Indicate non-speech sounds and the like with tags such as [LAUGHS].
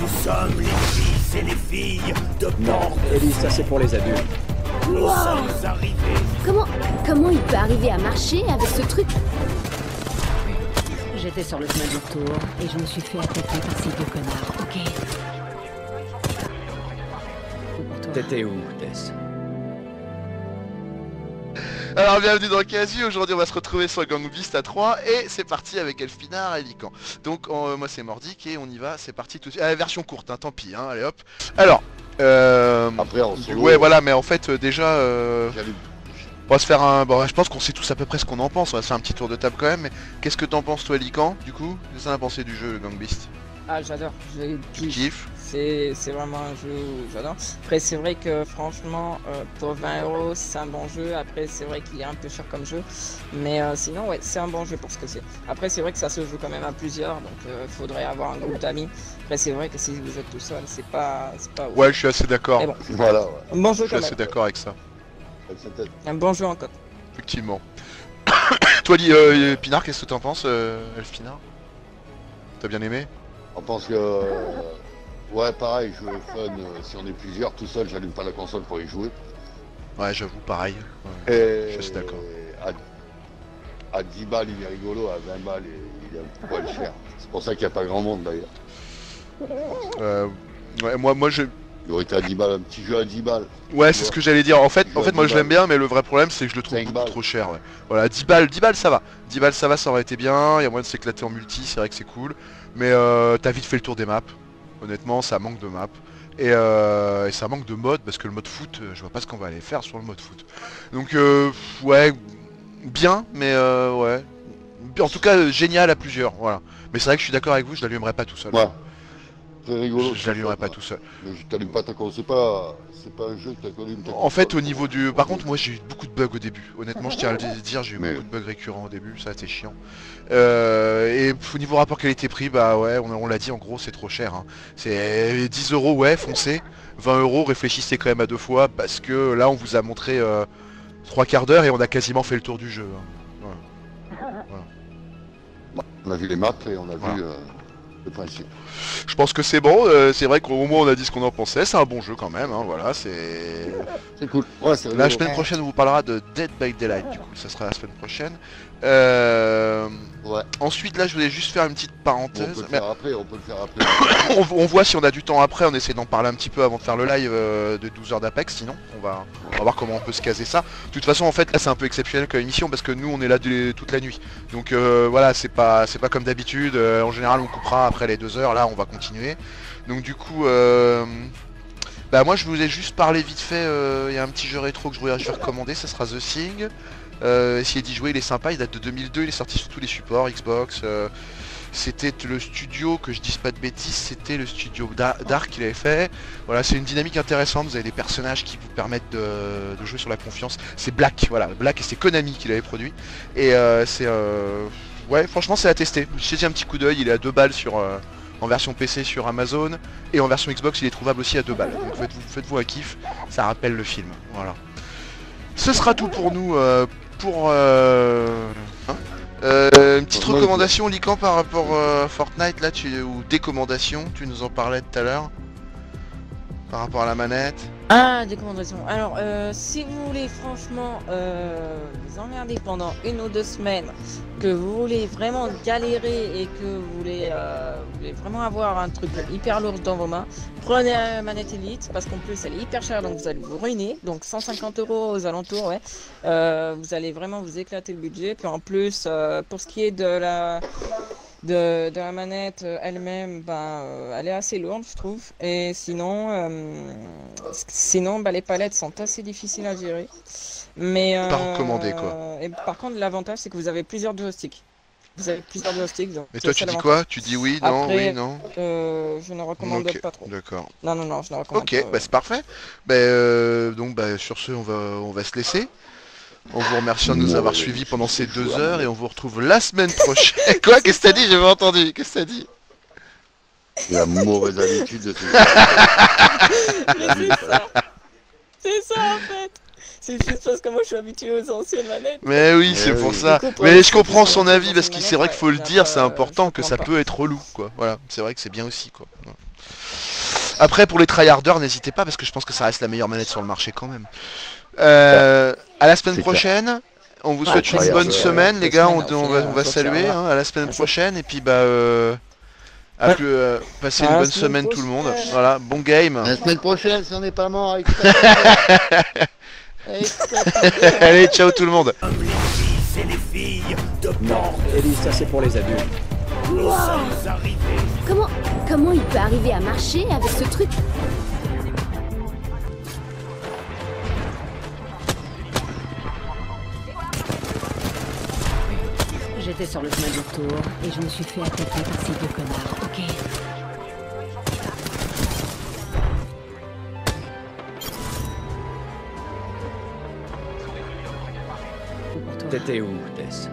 Nous sommes les fils et les filles de Non, Porte. Ellie, ça c'est pour les adultes. Nous sommes arrivés. Comment, comment il peut arriver à marcher avec ce truc J'étais sur le chemin du retour et je me suis fait attaquer par ces deux connards, ok? T'étais où, Tess? Alors bienvenue dans Casu, aujourd'hui on va se retrouver sur Gang Beast à 3 et c'est parti avec Elfinard et Lican. Donc euh, moi c'est Mordic et on y va, c'est parti tout de suite. Ah, version courte, hein, tant pis, hein, allez hop. Alors, euh... Après, en solo, ouais voilà, mais en fait euh, déjà... euh. On va se faire un... Bon, je pense qu'on sait tous à peu près ce qu'on en pense, on va se faire un petit tour de table quand même, mais qu'est-ce que t'en penses toi Lican, du coup? Qu'est-ce que t'en as pensé du jeu Gang Beast Ah, j'adore. Je kiffe. C'est c'est vraiment un jeu où j'adore. Après, c'est vrai que franchement, euh, pour 20 euros, c'est un bon jeu. Après, c'est vrai qu'il est un peu cher comme jeu. Mais euh, sinon, ouais, c'est un bon jeu pour ce que c'est. Après, c'est vrai que ça se joue quand même à plusieurs. Donc, il faudrait avoir un groupe d'amis. Après, c'est vrai que si vous êtes tout seul, c'est pas, c'est pas ouf. Ouais, je suis assez d'accord. Bon, [LAUGHS] Voilà, ouais. un bon Je jeu suis quand assez d'accord avec ça. Un bon jeu en coop. effectivement. [COUGHS] toi euh, Pinard, qu'est-ce que t'en penses, euh, Elfinard T'as bien aimé? On pense que. Ouais, pareil, jeu fun. euh, si on est plusieurs, tout seul, j'allume pas la console pour y jouer. Ouais, j'avoue, pareil. Ouais. Et Je suis d'accord. À, à 10 balles, il est rigolo. À 20 balles, il est un poil cher. C'est pour ça qu'il n'y a pas grand monde d'ailleurs. Euh, ouais, moi, moi, je, Il aurait été à 10 balles, un petit jeu à 10 balles. ouais, c'est ce que j'allais dire. En fait, Je en fait, moi, je l'aime bien, mais le vrai problème, c'est que je le trouve beaucoup balles. trop cher. Ouais. Voilà, 10 balles, 10 balles, ça va. 10 balles, ça va, ça aurait été bien. Il y a moyen de s'éclater en multi, c'est vrai que c'est cool. Mais euh, t'as vite fait le tour des maps. Honnêtement, ça manque de maps. Et, euh, et ça manque de mode parce que le mode foot, euh, je vois pas ce qu'on va aller faire sur le mode foot. Donc, euh, ouais, bien, mais euh, ouais. En tout cas, génial à plusieurs. Voilà. Mais c'est vrai que je suis d'accord avec vous, je l'allumerai pas tout seul. Très rigolo. Je, je l'allumerai pas tout seul. Mais je t'allume pas. C'est pas, c'est pas un jeu que t'allumes ta En fait, au niveau du... Par contre, moi, j'ai eu beaucoup de bugs au début. Honnêtement, je tiens à le dire, j'ai eu Mais- beaucoup de bugs récurrents au début, ça été chiant. Euh, et au niveau rapport qualité-prix, bah ouais, on, on l'a dit, en gros, c'est trop cher. hein. C'est 10 euros, ouais, foncez. 20 euros, réfléchissez quand même à deux fois, parce que là, on vous a montré euh, trois quarts d'heure et on a quasiment fait le tour du jeu. hein. On a vu les maps et on a Voilà. vu euh, le principe. Je pense que c'est bon, euh, c'est vrai qu'au moins on a dit ce qu'on en pensait, c'est un bon jeu quand même, hein, voilà, c'est... C'est cool. Ouais, La semaine prochaine, on vous parlera de Dead by Daylight, du coup, ça sera la semaine prochaine. Euh, Ouais. Ensuite, là, je voulais juste faire une petite on parenthèse. peut le Mais faire après, on peut le faire après. [COUGHS] on, on voit si on a du temps après, on essaie d'en parler un petit peu avant de faire le live euh, de 12 heures d'Apex, sinon on va, on va voir comment on peut se caser ça. De toute façon, en fait, là, c'est un peu exceptionnel comme émission parce que nous, on est là de- toute la nuit. Donc euh, voilà, c'est pas, c'est pas comme d'habitude. euh, en général, on coupera après les deux heures. Là, on va continuer. Donc du coup, euh, bah moi, je voulais juste parler vite fait. Il y a un petit jeu rétro que je vais recommander. Ça sera The Thing. Euh, essayez d'y jouer, il est sympa, il date de 2002, il est sorti sur tous les supports, Xbox. euh, c'était le studio, que je dise pas de bêtises, c'était le studio Da- Dark qu'il avait fait. Voilà, c'est une dynamique intéressante, vous avez des personnages qui vous permettent de, jouer sur la confiance. C'est Black, voilà, Black et c'est Konami qui l'avait produit. Et euh, c'est... euh, Ouais, franchement c'est à tester. Dit un petit coup d'œil, il est à 2 balles sur... euh, en version PC sur Amazon et en version Xbox il est trouvable aussi à 2 balles. Donc faites-vous faites-vous un kiff, ça rappelle le film. Voilà. Ce sera tout pour nous pour euh, hein Euh, une petite recommandation Lican par rapport euh, à Fortnite là tu ou décommandation, tu nous en parlais tout à l'heure par rapport à la manette. Ah, des recommandations. Alors, euh, si vous voulez franchement euh, vous emmerder pendant une ou deux semaines, que vous voulez vraiment galérer et que vous voulez, euh, vous voulez vraiment avoir un truc hyper lourd dans vos mains, prenez la manette Elite parce qu'en plus elle est hyper chère donc vous allez vous ruiner. Donc 150 euros aux alentours, ouais. Vous allez vraiment vous éclater le budget. Puis en plus, pour ce qui est de la de, de la manette euh, elle-même, ben, euh, elle est assez lourde, je trouve. Et sinon, euh, sinon bah, les palettes sont assez difficiles à gérer. Mais, Pas recommandé, quoi. Et par contre, l'avantage, c'est que vous avez plusieurs joysticks. Vous avez plusieurs joysticks. donc Mais toi tu dis quoi? Tu dis oui, non, Après, oui, non Euh, Je ne recommande Ok, pas trop. D'accord. Non, non, non, je ne recommande Ok, pas. bah c'est parfait. Bah, euh, donc bah, sur ce, on va, on va se laisser. On vous remercie de nous avoir suivis pendant ces deux heures et on vous retrouve la semaine prochaine. [LAUGHS] Quoi Qu'est-ce que t'as dit? J'ai pas entendu. Qu'est-ce que t'as dit? La mauvaise habitude de Mais [LAUGHS] c'est ça C'est ça en fait C'est juste parce que moi je suis habitué aux anciennes manettes. Mais oui, Eh c'est oui. pour ça. Mais je comprends son avis parce que c'est vrai qu'il faut le dire, c'est important que ça peut être relou, quoi. Voilà, c'est vrai que c'est bien aussi, quoi. Après, pour les tryharders, n'hésitez pas parce que je pense que ça reste la meilleure manette sur le marché quand même. Euh, à la semaine clair. prochaine. On vous Ah, souhaite une bonne semaine, les gars. On, semaine, on va, on saluer hein, à la semaine prochaine. Et puis, bah, euh, à plus, euh, passez À une bonne semaine tout le monde. Voilà, bon game. La semaine prochaine, si on n'est pas mort avec [LAUGHS] Allez, ciao tout le monde. Comme les fils et les filles de Non, Ellie, ça c'est pour les adultes. Comment, comment il peut arriver à marcher avec ce truc? J'étais sur le chemin du retour et je me suis fait attaquer par ces deux connards. Ok. T'étais où, Tess?